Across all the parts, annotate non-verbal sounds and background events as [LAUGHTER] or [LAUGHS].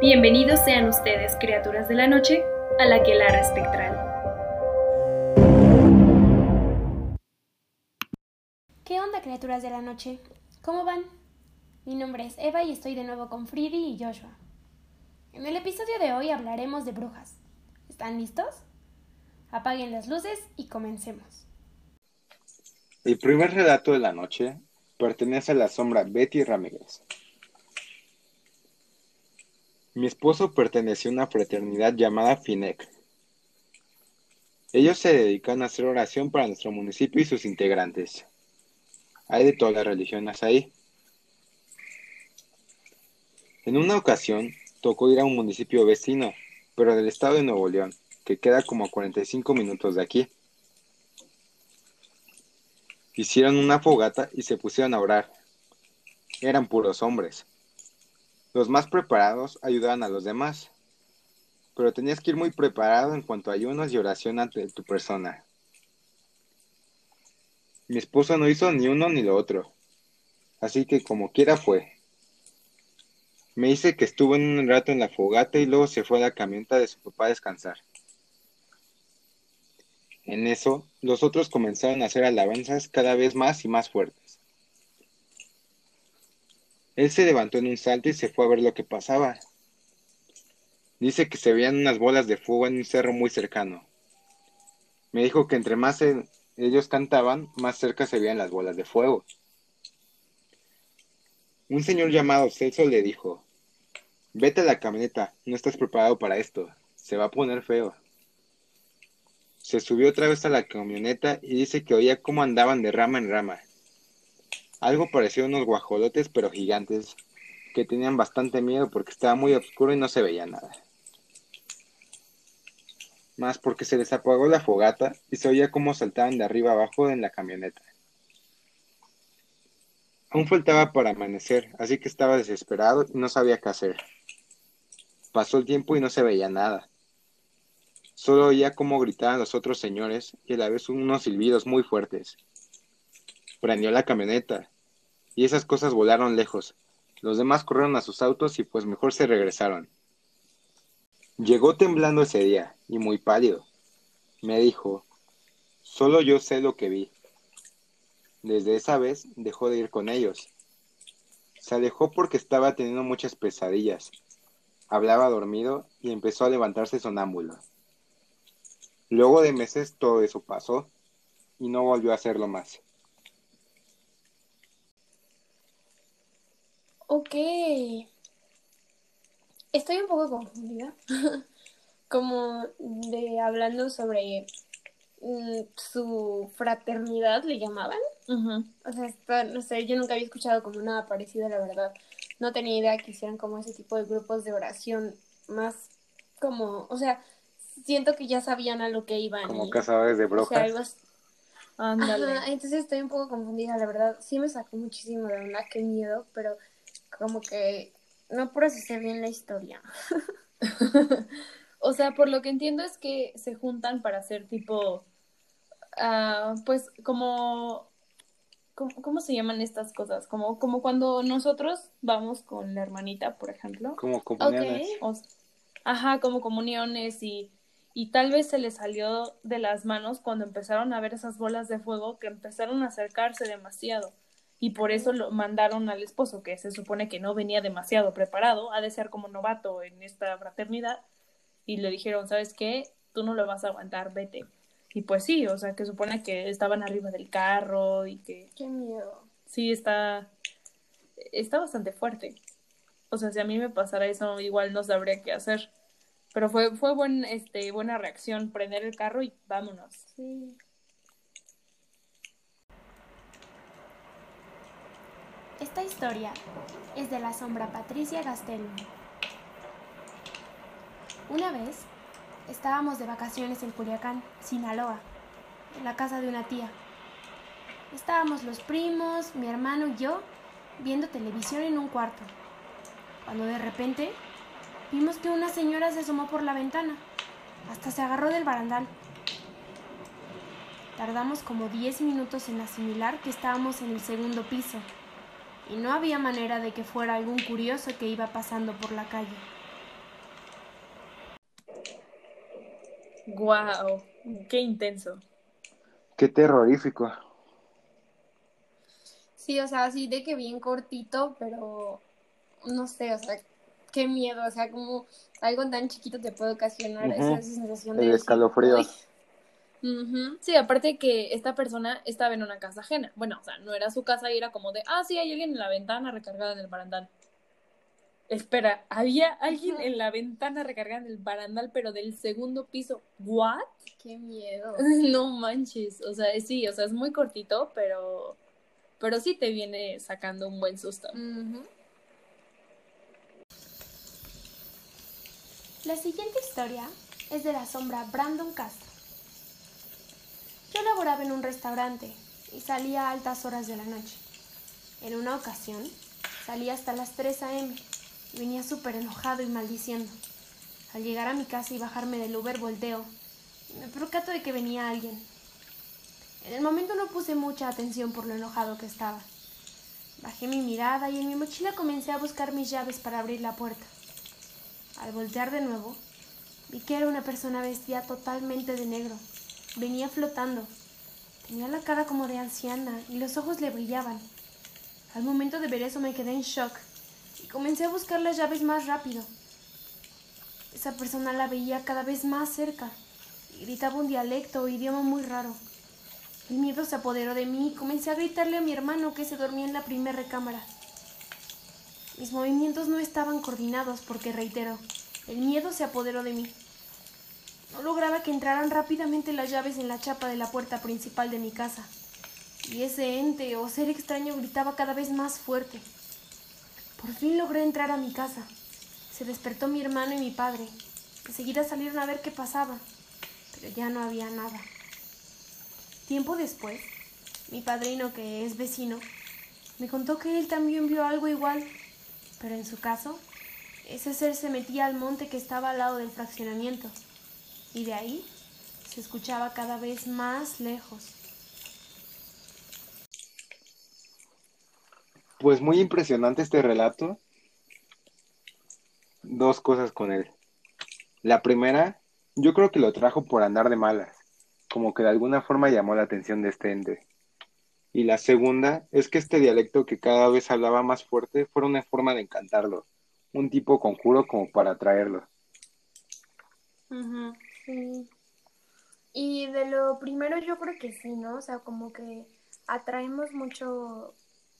Bienvenidos sean ustedes, criaturas de la noche, a la quelara espectral. ¿Qué onda, criaturas de la noche? ¿Cómo van? Mi nombre es Eva y estoy de nuevo con Fridy y Joshua. En el episodio de hoy hablaremos de brujas. ¿Están listos? Apaguen las luces y comencemos. El primer relato de la noche pertenece a la sombra Betty Ramírez. Mi esposo perteneció a una fraternidad llamada FINEC. Ellos se dedican a hacer oración para nuestro municipio y sus integrantes. Hay de todas las religiones ahí. En una ocasión tocó ir a un municipio vecino, pero del estado de Nuevo León, que queda como a 45 minutos de aquí. Hicieron una fogata y se pusieron a orar. Eran puros hombres. Los más preparados ayudaban a los demás, pero tenías que ir muy preparado en cuanto a ayunos y oración ante tu persona. Mi esposo no hizo ni uno ni lo otro, así que como quiera fue. Me dice que estuvo un rato en la fogata y luego se fue a la camioneta de su papá a descansar. En eso, los otros comenzaron a hacer alabanzas cada vez más y más fuertes. Él se levantó en un salto y se fue a ver lo que pasaba. Dice que se veían unas bolas de fuego en un cerro muy cercano. Me dijo que entre más ellos cantaban, más cerca se veían las bolas de fuego. Un señor llamado Celso le dijo, vete a la camioneta, no estás preparado para esto, se va a poner feo. Se subió otra vez a la camioneta y dice que oía cómo andaban de rama en rama. Algo pareció unos guajolotes, pero gigantes, que tenían bastante miedo porque estaba muy oscuro y no se veía nada. Más porque se les apagó la fogata y se oía cómo saltaban de arriba abajo en la camioneta. Aún faltaba para amanecer, así que estaba desesperado y no sabía qué hacer. Pasó el tiempo y no se veía nada. Solo oía cómo gritaban los otros señores y a la vez unos silbidos muy fuertes. Prendió la camioneta, y esas cosas volaron lejos. Los demás corrieron a sus autos y pues mejor se regresaron. Llegó temblando ese día, y muy pálido. Me dijo, solo yo sé lo que vi. Desde esa vez dejó de ir con ellos. Se alejó porque estaba teniendo muchas pesadillas. Hablaba dormido y empezó a levantarse sonámbulo. Luego de meses todo eso pasó y no volvió a hacerlo más. Ok. Estoy un poco confundida. [LAUGHS] Como de hablando sobre mm, su fraternidad, le llamaban. O sea, no sé, yo nunca había escuchado como nada parecido, la verdad. No tenía idea que hicieran como ese tipo de grupos de oración más como, o sea, siento que ya sabían a lo que iban. Como cazadores de brujas. entonces estoy un poco confundida, la verdad. Sí me sacó muchísimo de onda, qué miedo, pero como que no procesé bien la historia. [LAUGHS] [LAUGHS] o sea, por lo que entiendo es que se juntan para hacer tipo, uh, pues como, ¿cómo, se llaman estas cosas? Como, como cuando nosotros vamos con la hermanita, por ejemplo. Como comuniones. ajá, como comuniones y, y tal vez se les salió de las manos cuando empezaron a ver esas bolas de fuego que empezaron a acercarse demasiado y por eso lo mandaron al esposo, que se supone que no venía demasiado preparado, ha de ser como novato en esta fraternidad, y le dijeron, ¿sabes qué? Tú no lo vas a aguantar, vete. Y pues sí, o sea, que supone que estaban arriba del carro y que... Qué miedo. Sí, está... Está bastante fuerte. O sea, si a mí me pasara eso, igual no sabría qué hacer. Pero fue, fue buen, este, buena reacción, prender el carro y vámonos. Sí. Esta historia es de la sombra Patricia Gastelum. Una vez estábamos de vacaciones en Culiacán, Sinaloa, en la casa de una tía. Estábamos los primos, mi hermano y yo viendo televisión en un cuarto, cuando de repente vimos que una señora se asomó por la ventana, hasta se agarró del barandal. Tardamos como 10 minutos en asimilar que estábamos en el segundo piso y no había manera de que fuera algún curioso que iba pasando por la calle. ¡Guau! Wow, ¡Qué intenso! ¡Qué terrorífico! Sí, o sea, así de que bien cortito, pero no sé, o sea, qué miedo, o sea, como algo tan chiquito te puede ocasionar uh -huh. esa sensación de... El escalofrío. Sí, aparte que esta persona estaba en una casa ajena. Bueno, o sea, no era su casa y era como de, ah, sí, hay alguien en la ventana recargada en el barandal. Espera, había alguien en la ventana recargada en el barandal, pero del segundo piso. ¿What? Qué miedo. [LAUGHS] no manches. O sea, sí, o sea, es muy cortito, pero. Pero sí te viene sacando un buen susto. La siguiente historia es de la sombra Brandon Castro. Yo laboraba en un restaurante y salía a altas horas de la noche. En una ocasión, salí hasta las 3 a.m. y venía súper enojado y maldiciendo. Al llegar a mi casa y bajarme del Uber volteo me percato de que venía alguien. En el momento no puse mucha atención por lo enojado que estaba. Bajé mi mirada y en mi mochila comencé a buscar mis llaves para abrir la puerta. Al voltear de nuevo, vi que era una persona vestida totalmente de negro Venía flotando. Tenía la cara como de anciana y los ojos le brillaban. Al momento de ver eso me quedé en shock y comencé a buscar las llaves más rápido. Esa persona la veía cada vez más cerca y gritaba un dialecto o idioma muy raro. El miedo se apoderó de mí y comencé a gritarle a mi hermano que se dormía en la primera recámara. Mis movimientos no estaban coordinados porque, reitero, el miedo se apoderó de mí. No lograba que entraran rápidamente las llaves en la chapa de la puerta principal de mi casa. Y ese ente o ser extraño gritaba cada vez más fuerte. Por fin logré entrar a mi casa. Se despertó mi hermano y mi padre. Enseguida salieron a ver qué pasaba, pero ya no había nada. Tiempo después, mi padrino, que es vecino, me contó que él también vio algo igual, pero en su caso, ese ser se metía al monte que estaba al lado del fraccionamiento y de ahí se escuchaba cada vez más lejos. Pues muy impresionante este relato. Dos cosas con él. La primera, yo creo que lo trajo por andar de malas, como que de alguna forma llamó la atención de este ente. Y la segunda es que este dialecto que cada vez hablaba más fuerte fue una forma de encantarlo, un tipo conjuro como para atraerlo. Sí. Y de lo primero yo creo que sí, ¿no? O sea, como que atraemos mucho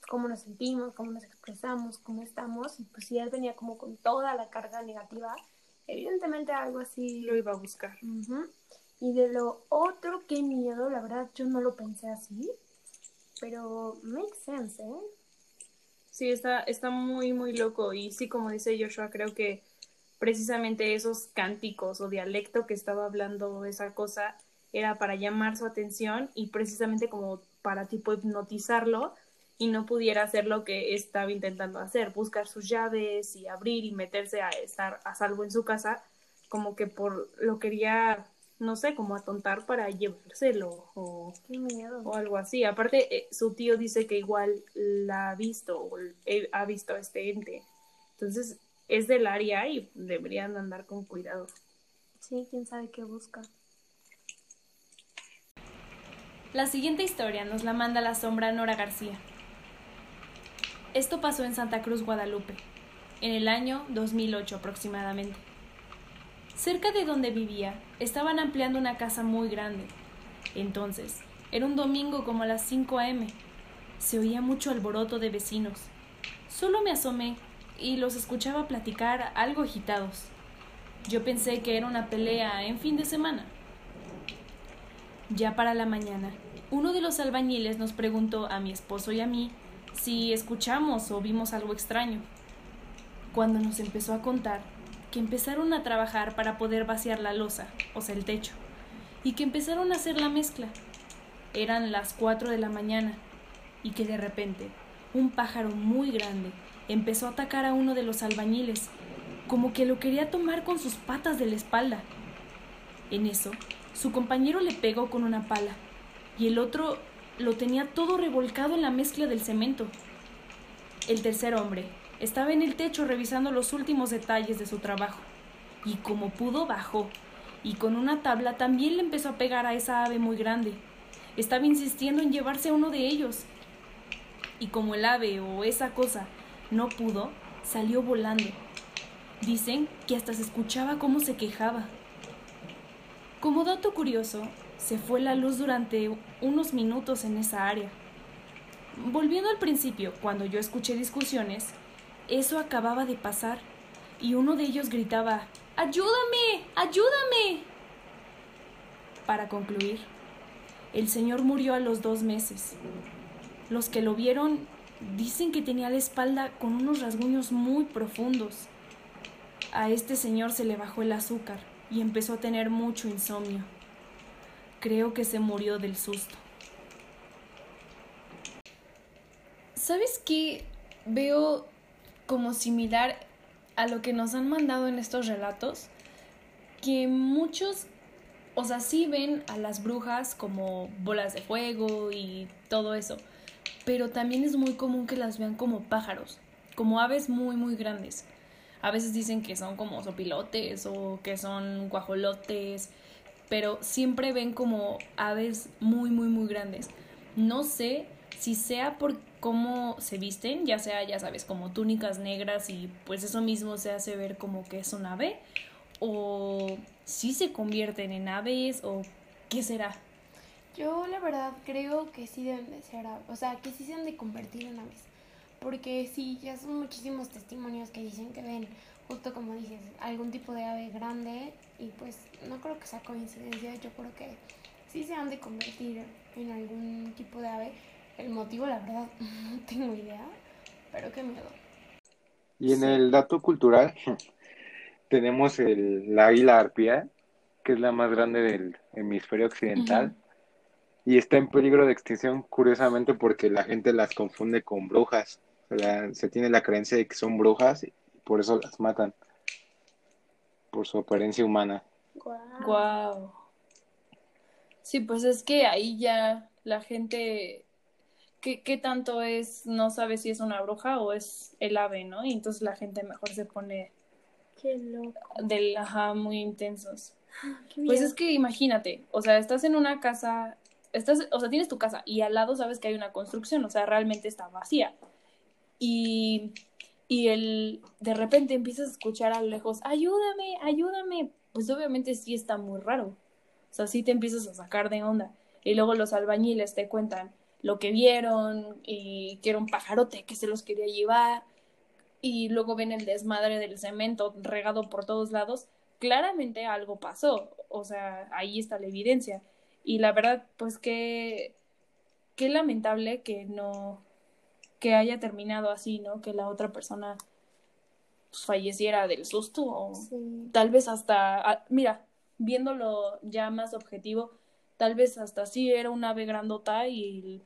cómo nos sentimos, cómo nos expresamos, cómo estamos. Y pues si él venía como con toda la carga negativa, evidentemente algo así lo iba a buscar. Y de lo otro, qué miedo, la verdad yo no lo pensé así, pero makes sense, ¿eh? Sí, está, está muy, muy loco. Y sí, como dice Joshua, creo que precisamente esos cánticos o dialecto que estaba hablando esa cosa era para llamar su atención y precisamente como para tipo hipnotizarlo y no pudiera hacer lo que estaba intentando hacer, buscar sus llaves y abrir y meterse a estar a salvo en su casa, como que por lo quería, no sé, como atontar para llevárselo o, o algo así. Aparte, eh, su tío dice que igual la ha visto o ha visto a este ente. Entonces, es del área y deberían andar con cuidado. Sí, quién sabe qué busca. La siguiente historia nos la manda la sombra Nora García. Esto pasó en Santa Cruz, Guadalupe, en el año 2008 aproximadamente. Cerca de donde vivía, estaban ampliando una casa muy grande. Entonces, era un domingo como a las 5 a.m. Se oía mucho alboroto de vecinos. Solo me asomé y los escuchaba platicar algo agitados. Yo pensé que era una pelea en fin de semana. Ya para la mañana, uno de los albañiles nos preguntó a mi esposo y a mí si escuchamos o vimos algo extraño. Cuando nos empezó a contar que empezaron a trabajar para poder vaciar la losa, o sea, el techo, y que empezaron a hacer la mezcla. Eran las cuatro de la mañana y que de repente un pájaro muy grande empezó a atacar a uno de los albañiles, como que lo quería tomar con sus patas de la espalda. En eso, su compañero le pegó con una pala, y el otro lo tenía todo revolcado en la mezcla del cemento. El tercer hombre estaba en el techo revisando los últimos detalles de su trabajo, y como pudo bajó, y con una tabla también le empezó a pegar a esa ave muy grande. Estaba insistiendo en llevarse a uno de ellos. Y como el ave o esa cosa no pudo, salió volando. Dicen que hasta se escuchaba cómo se quejaba. Como dato curioso, se fue la luz durante unos minutos en esa área. Volviendo al principio, cuando yo escuché discusiones, eso acababa de pasar y uno de ellos gritaba, ¡Ayúdame! ¡Ayúdame! Para concluir, el señor murió a los dos meses. Los que lo vieron dicen que tenía la espalda con unos rasguños muy profundos. A este señor se le bajó el azúcar y empezó a tener mucho insomnio. Creo que se murió del susto. ¿Sabes qué? Veo como similar a lo que nos han mandado en estos relatos, que muchos, o sea, sí ven a las brujas como bolas de fuego y todo eso, pero también es muy común que las vean como pájaros, como aves muy, muy grandes. A veces dicen que son como sopilotes o que son guajolotes, pero siempre ven como aves muy, muy, muy grandes. No sé si sea por cómo se visten, ya sea, ya sabes, como túnicas negras y pues eso mismo se hace ver como que es un ave, o si se convierten en aves, o qué será. Yo la verdad creo que sí deben de ser, o sea, que sí se han de convertir en aves, porque sí, ya son muchísimos testimonios que dicen que ven, justo como dices, algún tipo de ave grande y pues no creo que sea coincidencia, yo creo que sí se han de convertir en algún tipo de ave el motivo, la verdad, [LAUGHS] no tengo idea, pero qué miedo. Y en el dato cultural [LAUGHS] tenemos el, la águila arpía, que es la más grande del hemisferio occidental. Y está en peligro de extinción, curiosamente, porque la gente las confunde con brujas. Se tiene la creencia de que son brujas y por eso las matan. Por su apariencia humana. Wow. Sí, pues es que ahí ya la gente ¿qué, qué tanto es, no sabe si es una bruja o es el ave, ¿no? Y entonces la gente mejor se pone Qué loco. del ajá muy intensos. [GASPS] Pues es que imagínate, o sea, estás en una casa, estás, o sea, tienes tu casa y al lado sabes que hay una construcción, o sea, realmente está vacía. Y, y el, de repente empiezas a escuchar a lo lejos, ayúdame, ayúdame. Pues obviamente sí está muy raro. O sea, sí te empiezas a sacar de onda. Y luego los albañiles te cuentan, lo que vieron y que era un pajarote que se los quería llevar y luego ven el desmadre del cemento regado por todos lados, claramente algo pasó, o sea, ahí está la evidencia. Y la verdad, pues que qué lamentable que no que haya terminado así, ¿no? Que la otra persona pues, falleciera del susto o tal vez hasta ah, mira, viéndolo ya más objetivo, tal vez hasta sí era un ave grandota y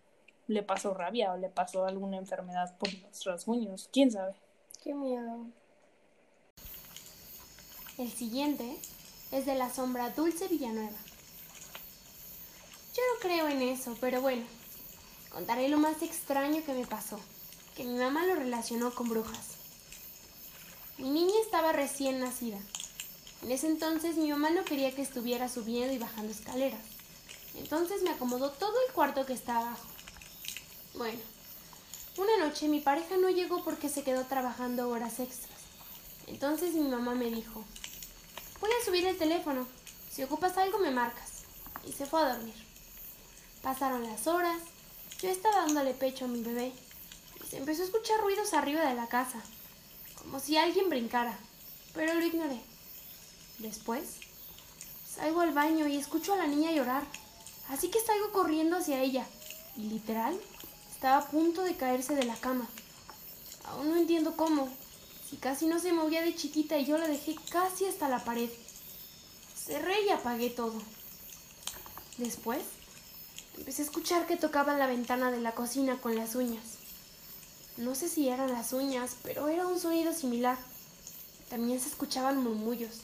le pasó rabia o le pasó alguna enfermedad por los rasguños, quién sabe. Qué miedo. El siguiente es de la sombra Dulce Villanueva. Yo no creo en eso, pero bueno, contaré lo más extraño que me pasó, que mi mamá lo relacionó con brujas. Mi niña estaba recién nacida. En ese entonces mi mamá no quería que estuviera subiendo y bajando escaleras. Entonces me acomodó todo el cuarto que está abajo. Bueno, una noche mi pareja no llegó porque se quedó trabajando horas extras. Entonces mi mamá me dijo, voy a subir el teléfono, si ocupas algo me marcas. Y se fue a dormir. Pasaron las horas, yo estaba dándole pecho a mi bebé y se empezó a escuchar ruidos arriba de la casa, como si alguien brincara, pero lo ignoré. Después, salgo al baño y escucho a la niña llorar, así que salgo corriendo hacia ella y literal estaba a punto de caerse de la cama. Aún no entiendo cómo, si casi no se movía de chiquita y yo la dejé casi hasta la pared. Cerré y apagué todo. Después, empecé a escuchar que tocaban la ventana de la cocina con las uñas. No sé si eran las uñas, pero era un sonido similar. También se escuchaban murmullos.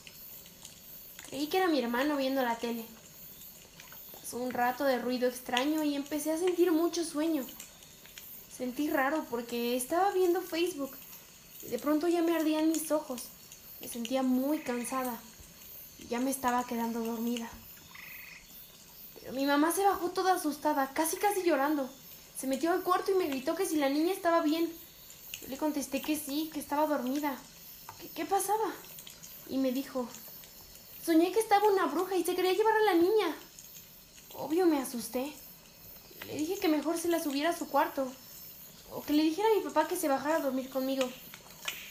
Creí que era mi hermano viendo la tele. Pasó un rato de ruido extraño y empecé a sentir mucho sueño. Sentí raro porque estaba viendo Facebook y de pronto ya me ardían mis ojos. Me sentía muy cansada. y ya me estaba quedando dormida. Mi mamá se bajó toda asustada, casi casi llorando. Se metió al cuarto y me gritó que si la niña estaba bien. Yo le contesté que sí, que estaba dormida. ¿Qué, qué pasaba? Y me dijo, soñé que estaba una bruja y se quería llevar a la niña. Obvio me asusté. Le dije que mejor se la subiera a su cuarto. O que le dijera a mi papá que se bajara a dormir conmigo.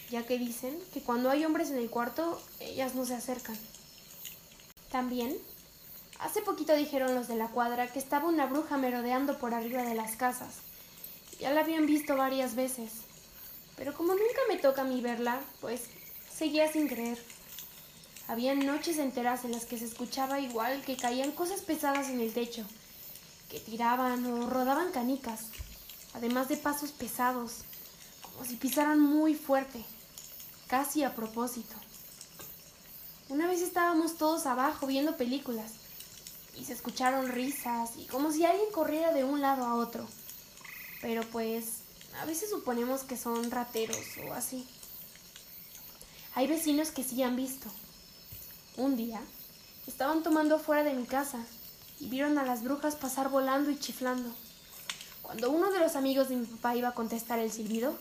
Ya que dicen que cuando hay hombres en el cuarto, ellas no se acercan. También, hace poquito dijeron los de la cuadra que estaba una bruja merodeando por arriba de las casas. Ya la habían visto varias veces. Pero como nunca me toca a mí verla, pues seguía sin creer. Habían noches enteras en las que se escuchaba igual que caían cosas pesadas en el techo, que tiraban o rodaban canicas, además de pasos pesados, como si pisaran muy fuerte, casi a propósito. Una vez estábamos todos abajo viendo películas y se escucharon risas y como si alguien corriera de un lado a otro. Pero pues a veces suponemos que son rateros o así. Hay vecinos que sí han visto. Un día, estaban tomando afuera de mi casa y vieron a las brujas pasar volando y chiflando. Cuando uno de los amigos de mi papá iba a contestar el silbido,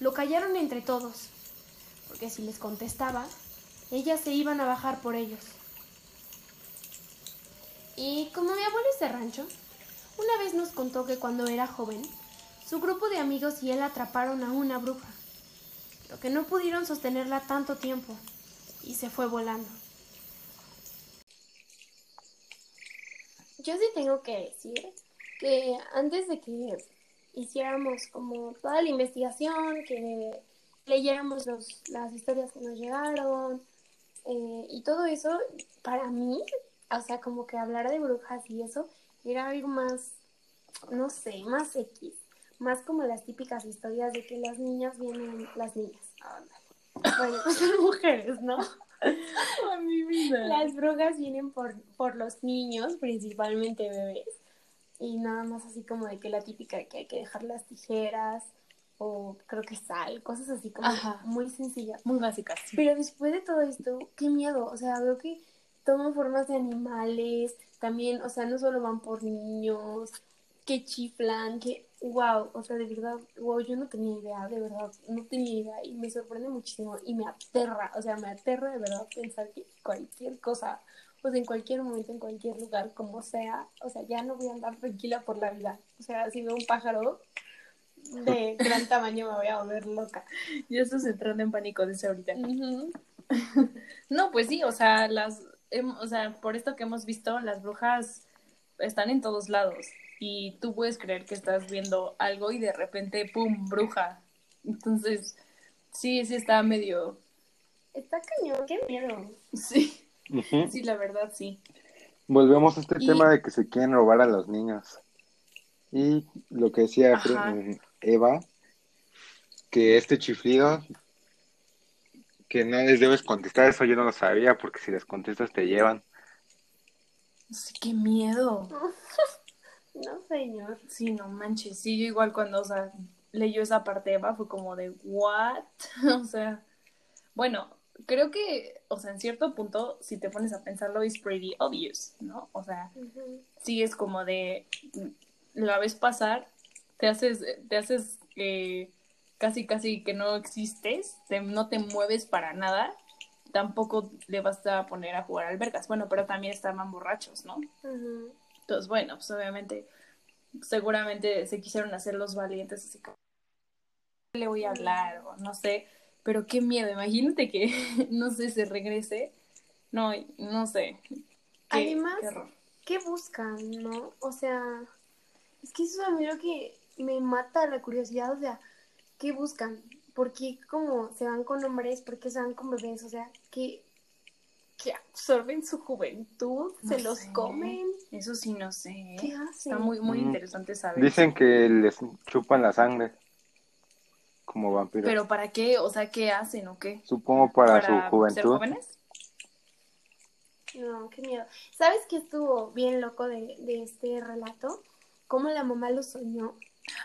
lo callaron entre todos, porque si les contestaba, ellas se iban a bajar por ellos. Y como mi abuelo es de rancho, una vez nos contó que cuando era joven, su grupo de amigos y él atraparon a una bruja, pero que no pudieron sostenerla tanto tiempo y se fue volando. Yo sí tengo que decir que antes de que hiciéramos como toda la investigación, que leyéramos las historias que nos llegaron eh, y todo eso, para mí, o sea, como que hablar de brujas y eso, era algo más, no sé, más X, más como las típicas historias de que las niñas vienen, las niñas, bueno, [LAUGHS] pues las mujeres, ¿no? A mi vida. Las brujas vienen por, por los niños, principalmente bebés. Y nada más así como de que la típica de que hay que dejar las tijeras o creo que sal, cosas así como Ajá. muy sencillas. Muy básicas. sí. Pero después de todo esto, qué miedo. O sea, veo que toman formas de animales, también, o sea, no solo van por niños, que chiflan, que wow, o sea, de verdad, wow, yo no tenía idea, de verdad, no tenía idea y me sorprende muchísimo y me aterra, o sea, me aterra de verdad pensar que cualquier cosa, pues en cualquier momento, en cualquier lugar, como sea, o sea, ya no voy a andar tranquila por la vida. O sea, si veo un pájaro de [LAUGHS] gran tamaño me voy a volver loca. Ya estás entrando en pánico desde ahorita. [LAUGHS] No, pues sí, o sea, las, o sea, por esto que hemos visto, las brujas están en todos lados y tú puedes creer que estás viendo algo y de repente, ¡pum!, bruja. Entonces, sí, sí está medio, Está cañón, qué miedo. sí, sí, la verdad, sí. Volvemos a este Y- tema de que se quieren robar a los niños. Y lo que decía Ajá. Eva, que este chiflido, que no les debes contestar, eso yo no lo sabía, porque si les contestas te llevan. Sí, qué miedo. [LAUGHS] No, señor. Sí, no manches. Sí, yo igual cuando, o sea, leyó esa parte Eva fue como de, ¿what? [LAUGHS] O sea, bueno, creo que, o sea, en cierto punto, si te pones a pensarlo, es pretty obvious, ¿no? O sea, sí es como de, la ves pasar, te haces, te haces eh, casi, casi que no existes, te- no te mueves para nada, tampoco le vas a poner a jugar albercas. Bueno, pero también estaban borrachos, ¿no? Entonces, bueno, pues obviamente, seguramente se quisieron hacer los valientes, así "¿Qué le voy a hablar, o no sé, pero qué miedo, imagínate que, [LAUGHS] no sé, se regrese, no, no sé. Qué- Además, qué horror. ¿qué buscan, no? O sea, es que eso es a mí lo que me mata la curiosidad, o sea, ¿qué buscan? ¿Por qué como se van con hombres? ¿Por qué se van con bebés? O sea, ¿qué, que absorben su juventud? ¿Se No los sé. comen? Eso sí, no sé. ¿eh? ¿Qué hacen? Está muy, muy Mm. interesante saber. Dicen que les chupan la sangre como vampiros. Pero ¿para qué? O sea, ¿qué hacen o qué? Supongo para, ¿Para su ser juventud. jóvenes? No, qué miedo. ¿Sabes qué estuvo bien loco de, de este relato? Cómo la mamá lo soñó.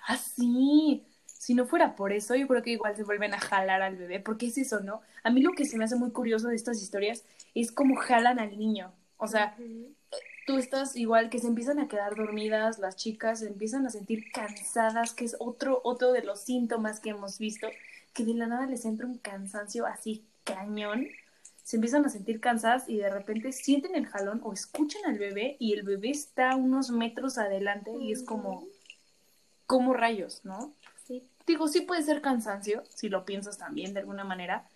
Ah, sí. Si no fuera por eso, yo creo que igual se vuelven a jalar al bebé, porque es eso, ¿no? A mí lo que se me hace muy curioso de estas historias es cómo jalan al niño. O sea, tú estás igual que se empiezan a quedar dormidas, las chicas se empiezan a sentir cansadas, que es otro, otro de los síntomas que hemos visto, que de la nada les entra un cansancio así cañón, se empiezan a sentir cansadas y de repente sienten el jalón o escuchan al bebé y el bebé está unos metros adelante y es como, como rayos, ¿no? Digo, sí puede ser cansancio, si lo piensas también de alguna manera,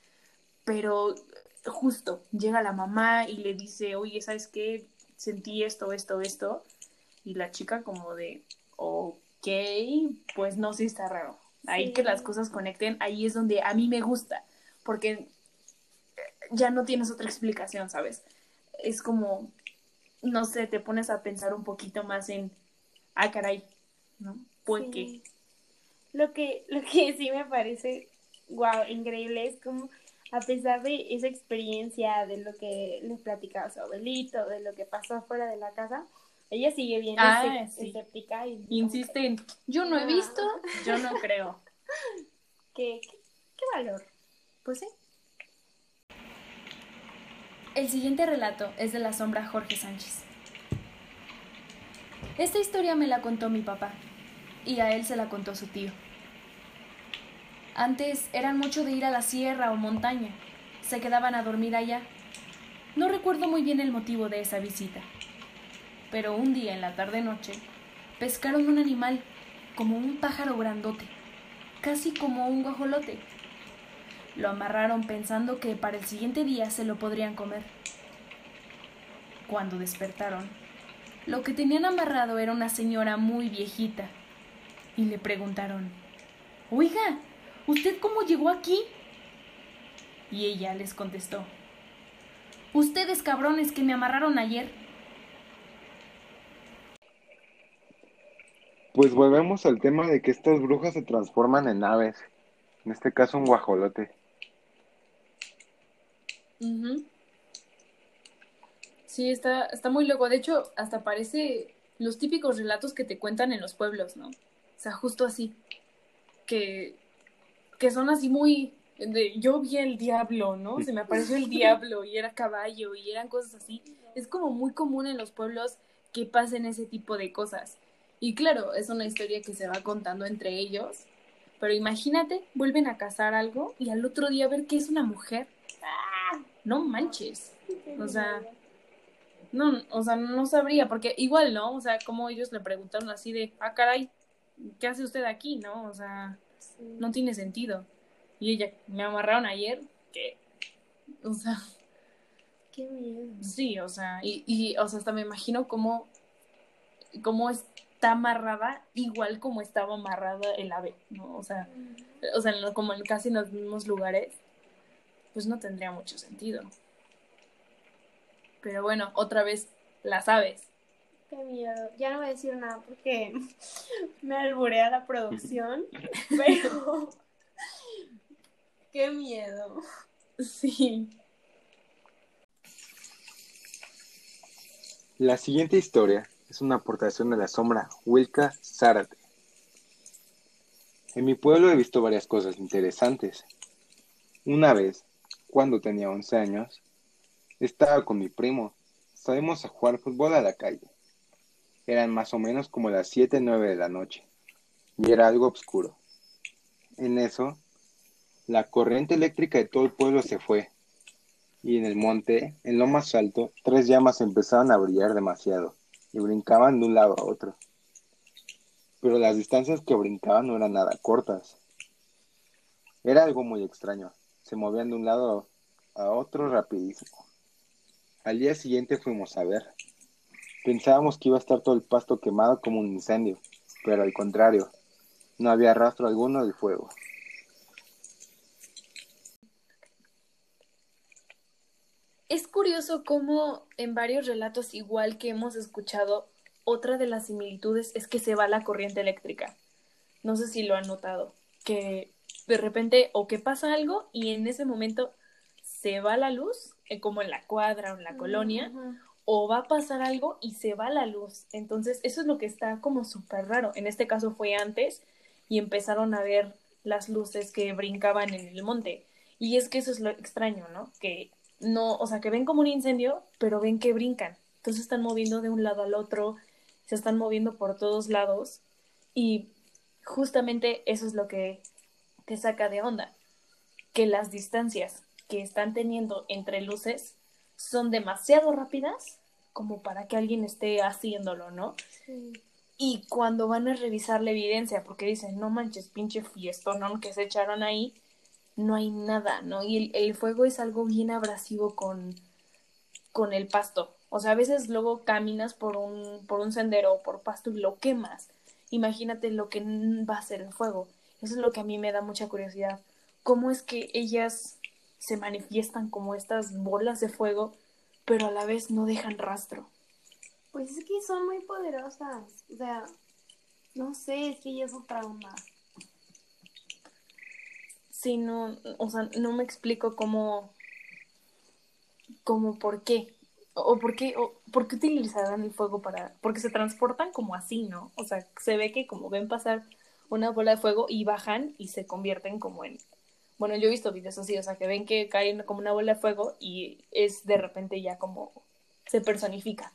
pero justo llega la mamá y le dice, oye, ¿sabes qué? Sentí esto, esto, esto. Y la chica como de, ok, pues no, sí está raro. Ahí que las cosas conecten, ahí es donde a mí me gusta, porque ya no tienes otra explicación, ¿sabes? Es como, no sé, te pones a pensar un poquito más en, ah, caray, ¿no? ¿Por qué? Lo que, lo que [LAUGHS] sí me parece, wow, increíble es como a pesar de esa experiencia, de lo que les platicaba su abuelito, de lo que pasó afuera de la casa, ella sigue bien ah, escéptica. Y Insiste en, yo no he visto, yo no [LAUGHS] creo. ¿Qué, qué valor? Pues sí. El siguiente relato es de la sombra Jorge Sánchez. Esta historia me la contó mi papá y a él se la contó su tío. Antes eran mucho de ir a la sierra o montaña. Se quedaban a dormir allá. No recuerdo muy bien el motivo de esa visita. Pero un día en la tarde-noche pescaron un animal como un pájaro grandote, casi como un guajolote. Lo amarraron pensando que para el siguiente día se lo podrían comer. Cuando despertaron, lo que tenían amarrado era una señora muy viejita y le preguntaron, Oiga, ¿usted cómo llegó aquí? Y ella les contestó, Ustedes cabrones que me amarraron ayer. Pues volvemos al tema de que estas brujas se transforman en aves, en este caso un guajolote. Sí, está, está muy loco. De hecho, hasta parece los típicos relatos que te cuentan en los pueblos, ¿no? O sea, justo así. Que, que son así muy... De, yo vi el diablo, ¿no? Se me apareció el diablo y era caballo y eran cosas así. Es como muy común en los pueblos que pasen ese tipo de cosas. Y claro, es una historia que se va contando entre ellos. Pero imagínate, vuelven a cazar algo y al otro día ver que es una mujer. ¡Ah! No manches. O sea, no, o sea, no sabría, porque igual, ¿no? O sea, como ellos le preguntaron así de, ah, caray, ¿qué hace usted aquí, no? O sea, no tiene sentido. Y ella, me amarraron ayer, que, o sea... Qué miedo. Sí, o sea, y, y o sea, hasta me imagino cómo, cómo está amarrada igual como estaba amarrada el ave, ¿no? O sea, o sea, como en casi en los mismos lugares, pues no tendría mucho sentido. Pero bueno, otra vez, las aves. Qué miedo. Ya no voy a decir nada porque [LAUGHS] me alburea la producción, [LAUGHS] pero qué miedo. Sí. La siguiente historia es una aportación de la sombra Wilka Zárate. En mi pueblo he visto varias cosas interesantes. Una vez, cuando tenía 11 años, estaba con mi primo. Salimos a jugar fútbol a la calle. Eran más o menos como las 7, 9 de la noche, y era algo oscuro. En eso, la corriente eléctrica de todo el pueblo se fue, y en el monte, en lo más alto, tres llamas empezaron a brillar demasiado, y brincaban de un lado a otro. Pero las distancias que brincaban no eran nada cortas. Era algo muy extraño, se movían de un lado a otro rapidísimo. Al día siguiente fuimos a ver. Pensábamos que iba a estar todo el pasto quemado como un incendio, pero al contrario, no había rastro alguno del fuego. Es curioso cómo en varios relatos igual que hemos escuchado, otra de las similitudes es que se va la corriente eléctrica. No sé si lo han notado, que de repente o que pasa algo y en ese momento se va la luz, eh, como en la cuadra o en la colonia, o va a pasar algo y se va la luz. Entonces, eso es lo que está como súper raro. En este caso fue antes y empezaron a ver las luces que brincaban en el monte. Y es que eso es lo extraño, ¿no? Que no, o sea, que ven como un incendio, pero ven que brincan. Entonces están moviendo de un lado al otro, se están moviendo por todos lados y justamente eso es lo que te saca de onda, que las distancias que están teniendo entre luces son demasiado rápidas como para que alguien esté haciéndolo, ¿no? Y cuando van a revisar la evidencia, porque dicen, no manches, pinche fiestón que se echaron ahí, no hay nada, ¿no? Y el, el, fuego es algo bien abrasivo con, con el pasto. O sea, a veces luego caminas por un, por un sendero o por pasto y lo quemas. Imagínate lo que va a ser el fuego. Eso es lo que a mí me da mucha curiosidad. ¿Cómo es que ellas se manifiestan como estas bolas de fuego, pero a la vez no dejan rastro? Pues es que son muy poderosas. O sea, no sé, es que ellas son otra onda. Sí, no, o sea, no me explico cómo, cómo por qué, o por qué, o por qué utilizarán el fuego para, porque se transportan como así, ¿no? O sea, se ve que como ven pasar una bola de fuego y bajan y se convierten como en, bueno, yo he visto videos así, o sea, que ven que caen como una bola de fuego y es de repente ya como se personifica.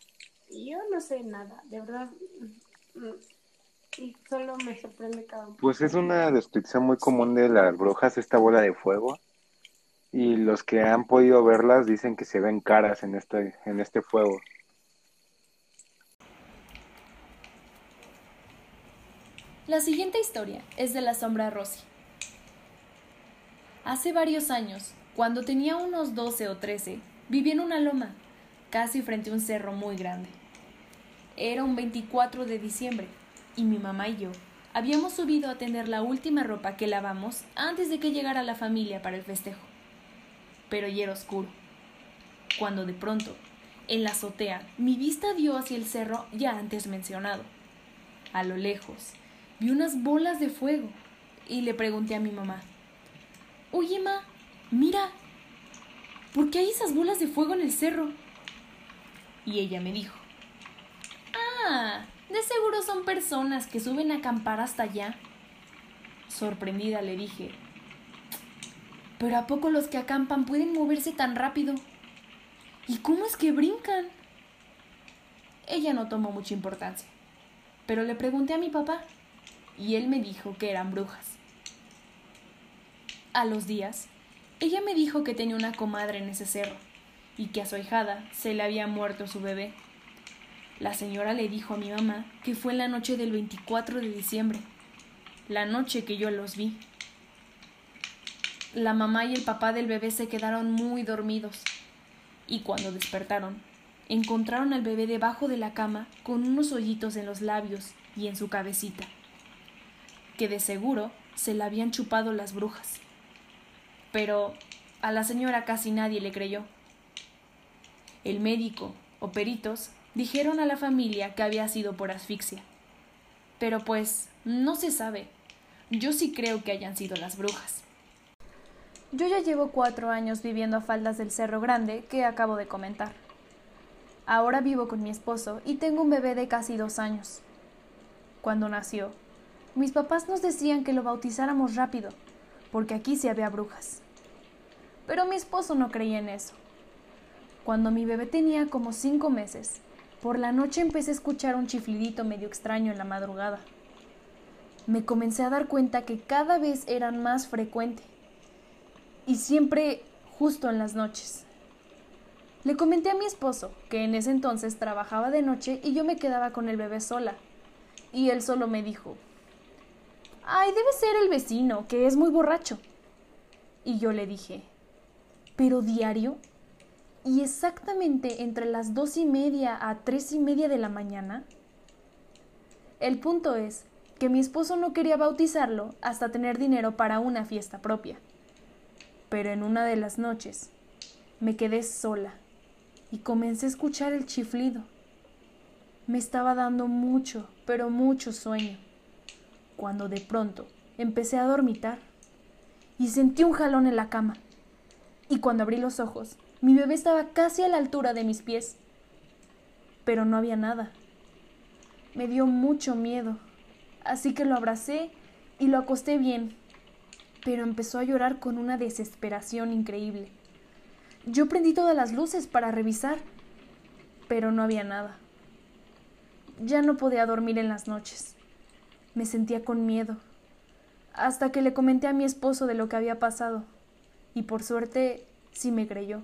Yo no sé nada, de verdad. Mm, y solo me sorprende cada uno. Pues es una descripción muy común de las brujas, esta bola de fuego. Y los que han podido verlas dicen que se ven caras en este, en este fuego. La siguiente historia es de la sombra Rosy. Hace varios años, cuando tenía unos 12 o 13, viví en una loma, casi frente a un cerro muy grande. Era un 24 de diciembre y mi mamá y yo habíamos subido a tener la última ropa que lavamos antes de que llegara la familia para el festejo. Pero ya era oscuro, cuando de pronto, en la azotea, mi vista dio hacia el cerro ya antes mencionado. A lo lejos, vi unas bolas de fuego y le pregunté a mi mamá, Oye, ma, mira, ¿por qué hay esas bolas de fuego en el cerro? Y ella me dijo, Ah, de seguro son personas que suben a acampar hasta allá. Sorprendida le dije, ¿pero a poco los que acampan pueden moverse tan rápido? ¿Y cómo es que brincan? Ella no tomó mucha importancia, pero le pregunté a mi papá y él me dijo que eran brujas. A los días, ella me dijo que tenía una comadre en ese cerro y que a su hijada se le había muerto su bebé. La señora le dijo a mi mamá que fue en la noche del 24 de diciembre, la noche que yo los vi. La mamá y el papá del bebé se quedaron muy dormidos y cuando despertaron, encontraron al bebé debajo de la cama con unos hoyitos en los labios y en su cabecita, que de seguro se la habían chupado las brujas. Pero a la señora casi nadie le creyó. El médico o peritos dijeron a la familia que había sido por asfixia. Pero pues no se sabe. Yo sí creo que hayan sido las brujas. Yo ya llevo cuatro años viviendo a faldas del Cerro Grande que acabo de comentar. Ahora vivo con mi esposo y tengo un bebé de casi dos años. Cuando nació, mis papás nos decían que lo bautizáramos rápido, porque aquí sí había brujas. Pero mi esposo no creía en eso. Cuando mi bebé tenía como cinco meses, por la noche empecé a escuchar un chiflidito medio extraño en la madrugada. Me comencé a dar cuenta que cada vez eran más frecuente y siempre justo en las noches. Le comenté a mi esposo que en ese entonces trabajaba de noche y yo me quedaba con el bebé sola. Y él solo me dijo, Ay, debe ser el vecino, que es muy borracho. Y yo le dije, ¿pero diario? y exactamente entre las dos y media a tres y media de la mañana? El punto es que mi esposo no quería bautizarlo hasta tener dinero para una fiesta propia. Pero en una de las noches me quedé sola y comencé a escuchar el chiflido. Me estaba dando mucho, pero mucho sueño, cuando de pronto empecé a dormitar y sentí un jalón en la cama. Y cuando abrí los ojos, mi bebé estaba casi a la altura de mis pies, pero no había nada. Me dio mucho miedo, así que lo abracé y lo acosté bien, pero empezó a llorar con una desesperación increíble. Yo prendí todas las luces para revisar, pero no había nada. Ya no podía dormir en las noches. Me sentía con miedo, hasta que le comenté a mi esposo de lo que había pasado, y por suerte sí me creyó.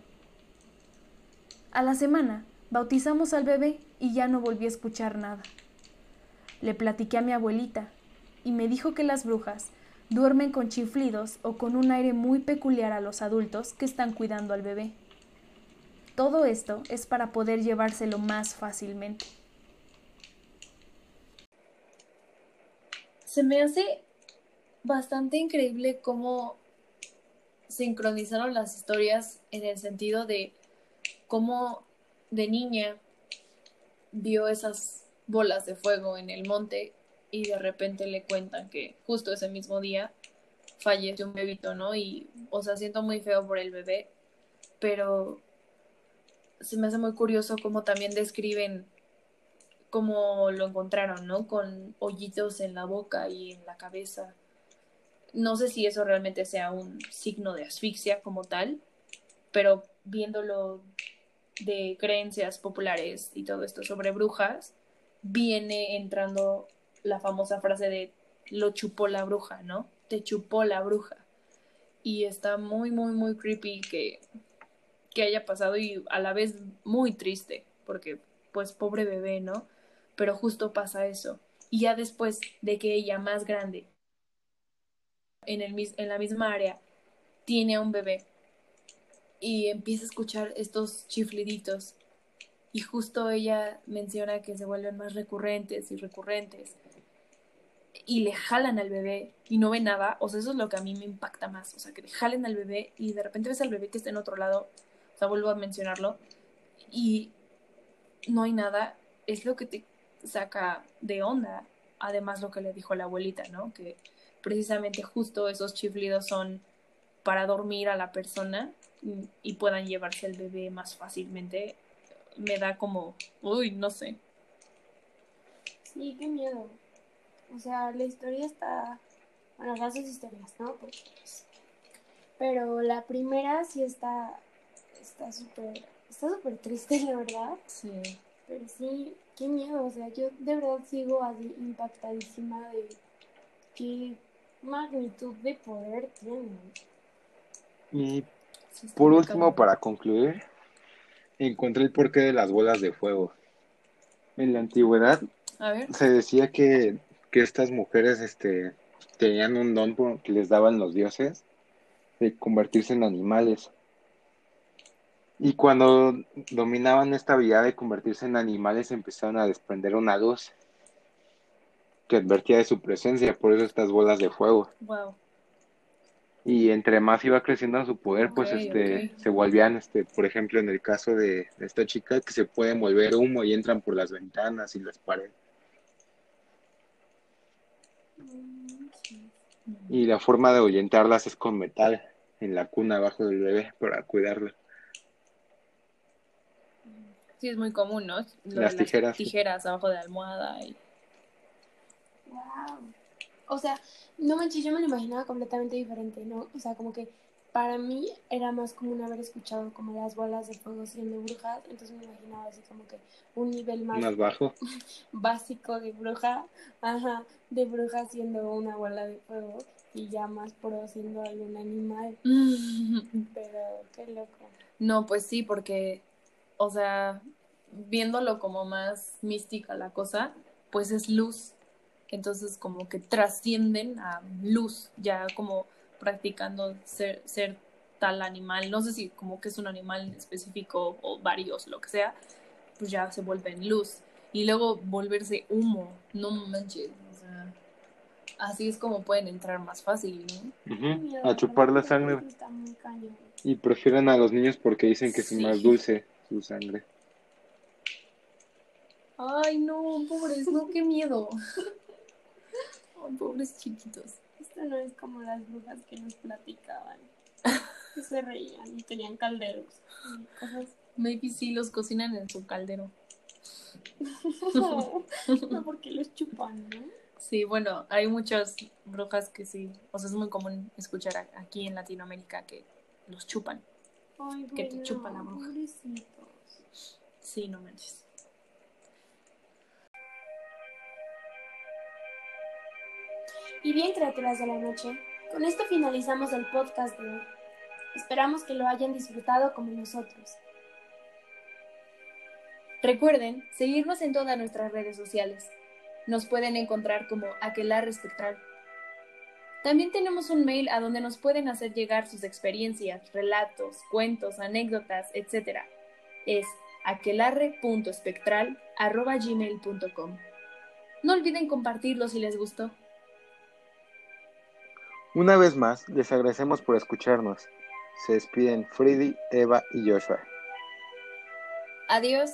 A la semana bautizamos al bebé y ya no volví a escuchar nada. Le platiqué a mi abuelita y me dijo que las brujas duermen con chiflidos o con un aire muy peculiar a los adultos que están cuidando al bebé. Todo esto es para poder llevárselo más fácilmente. Se me hace bastante increíble cómo sincronizaron las historias en el sentido de cómo de niña vio esas bolas de fuego en el monte y de repente le cuentan que justo ese mismo día falleció un bebito, ¿no? Y, o sea, siento muy feo por el bebé, pero se me hace muy curioso cómo también describen cómo lo encontraron, ¿no? Con hoyitos en la boca y en la cabeza. No sé si eso realmente sea un signo de asfixia como tal, pero viéndolo de creencias populares y todo esto sobre brujas, viene entrando la famosa frase de lo chupó la bruja, ¿no? Te chupó la bruja. Y está muy, muy, muy creepy que, que haya pasado y a la vez muy triste, porque pues pobre bebé, ¿no? Pero justo pasa eso. Y ya después de que ella más grande, en, el, en la misma área, tiene a un bebé y empieza a escuchar estos chifliditos. Y justo ella menciona que se vuelven más recurrentes y recurrentes y le jalan al bebé y no ve nada, o sea, eso es lo que a mí me impacta más, o sea, que le jalen al bebé y de repente ves al bebé que está en otro lado, o sea, vuelvo a mencionarlo, y no hay nada, es lo que te saca de onda, además lo que le dijo la abuelita, ¿no? Que precisamente justo esos chiflidos son para dormir a la persona y puedan llevarse el bebé más fácilmente, me da como, uy, no sé. Sí, qué miedo. O sea, la historia está. Bueno, las dos historias, ¿no? Pues, pero la primera sí está. Está súper. Está súper triste, la verdad. Sí. Pero sí, qué miedo. O sea, yo de verdad sigo así impactadísima de qué magnitud de poder tienen. Y por último, para concluir, encontré el porqué de las bolas de fuego. En la antigüedad se decía que que estas mujeres este, tenían un don que les daban los dioses de convertirse en animales. Y cuando dominaban esta habilidad de convertirse en animales, empezaron a desprender una luz que advertía de su presencia, por eso estas bolas de fuego. Y entre más iba creciendo su poder, pues este se volvían, este, por ejemplo, en el caso de, de esta chica, que se pueden volver humo y entran por las ventanas y las paredes. Y la forma de ahuyentarlas es con metal en la cuna abajo del bebé para cuidarla. Sí, es muy común, ¿no? las tijeras. tijeras abajo de la almohada. Y... Wow. O sea, no manches, yo me lo imaginaba completamente diferente, ¿no? O sea, como que para mí era más común haber escuchado como las bolas de fuego siendo brujas, entonces me imaginaba así como que un nivel más, más bajo [LAUGHS] básico de bruja, ajá, de bruja siendo una bola de fuego y ya más pro siendo algún animal. [LAUGHS] Pero qué loco. No, pues sí, porque, o sea, viéndolo como más mística la cosa, pues es luz. Entonces como que trascienden a luz, ya como practicando ser, ser tal animal, no sé si como que es un animal específico o varios, lo que sea, pues ya se vuelve en luz. Y luego volverse humo, no manches, o sea, así es como pueden entrar más fácil, ¿no? A chupar la sangre. Y prefieren a los niños porque dicen que es más dulce su sangre. Ay, no, pobres, no, qué miedo. [LAUGHS] [LAUGHS] pobres chiquitos. Esto no es como las brujas que nos platicaban. [LAUGHS] que se reían y tenían calderos y cosas. Maybe sí los cocinan en su caldero. [LAUGHS] no, porque los chupan, ¿no? Sí, bueno, hay muchas brujas que sí, o sea, es muy común escuchar aquí en Latinoamérica que los chupan. Ay, Que te bueno, chupa la bruja. pobrecitos. Sí, no manches. Y bien, criaturas de la noche, con esto finalizamos el podcast de hoy. Esperamos que lo hayan disfrutado como nosotros. Recuerden seguirnos en todas nuestras redes sociales. Nos pueden encontrar como Aquelarre Espectral. También tenemos un mail a donde nos pueden hacer llegar sus experiencias, relatos, cuentos, anécdotas, etc. Es aquelarre.espectral.gmail.com. No olviden compartirlo si les gustó. Una vez más, les agradecemos por escucharnos. Se despiden Freddy, Eva y Joshua. Adiós.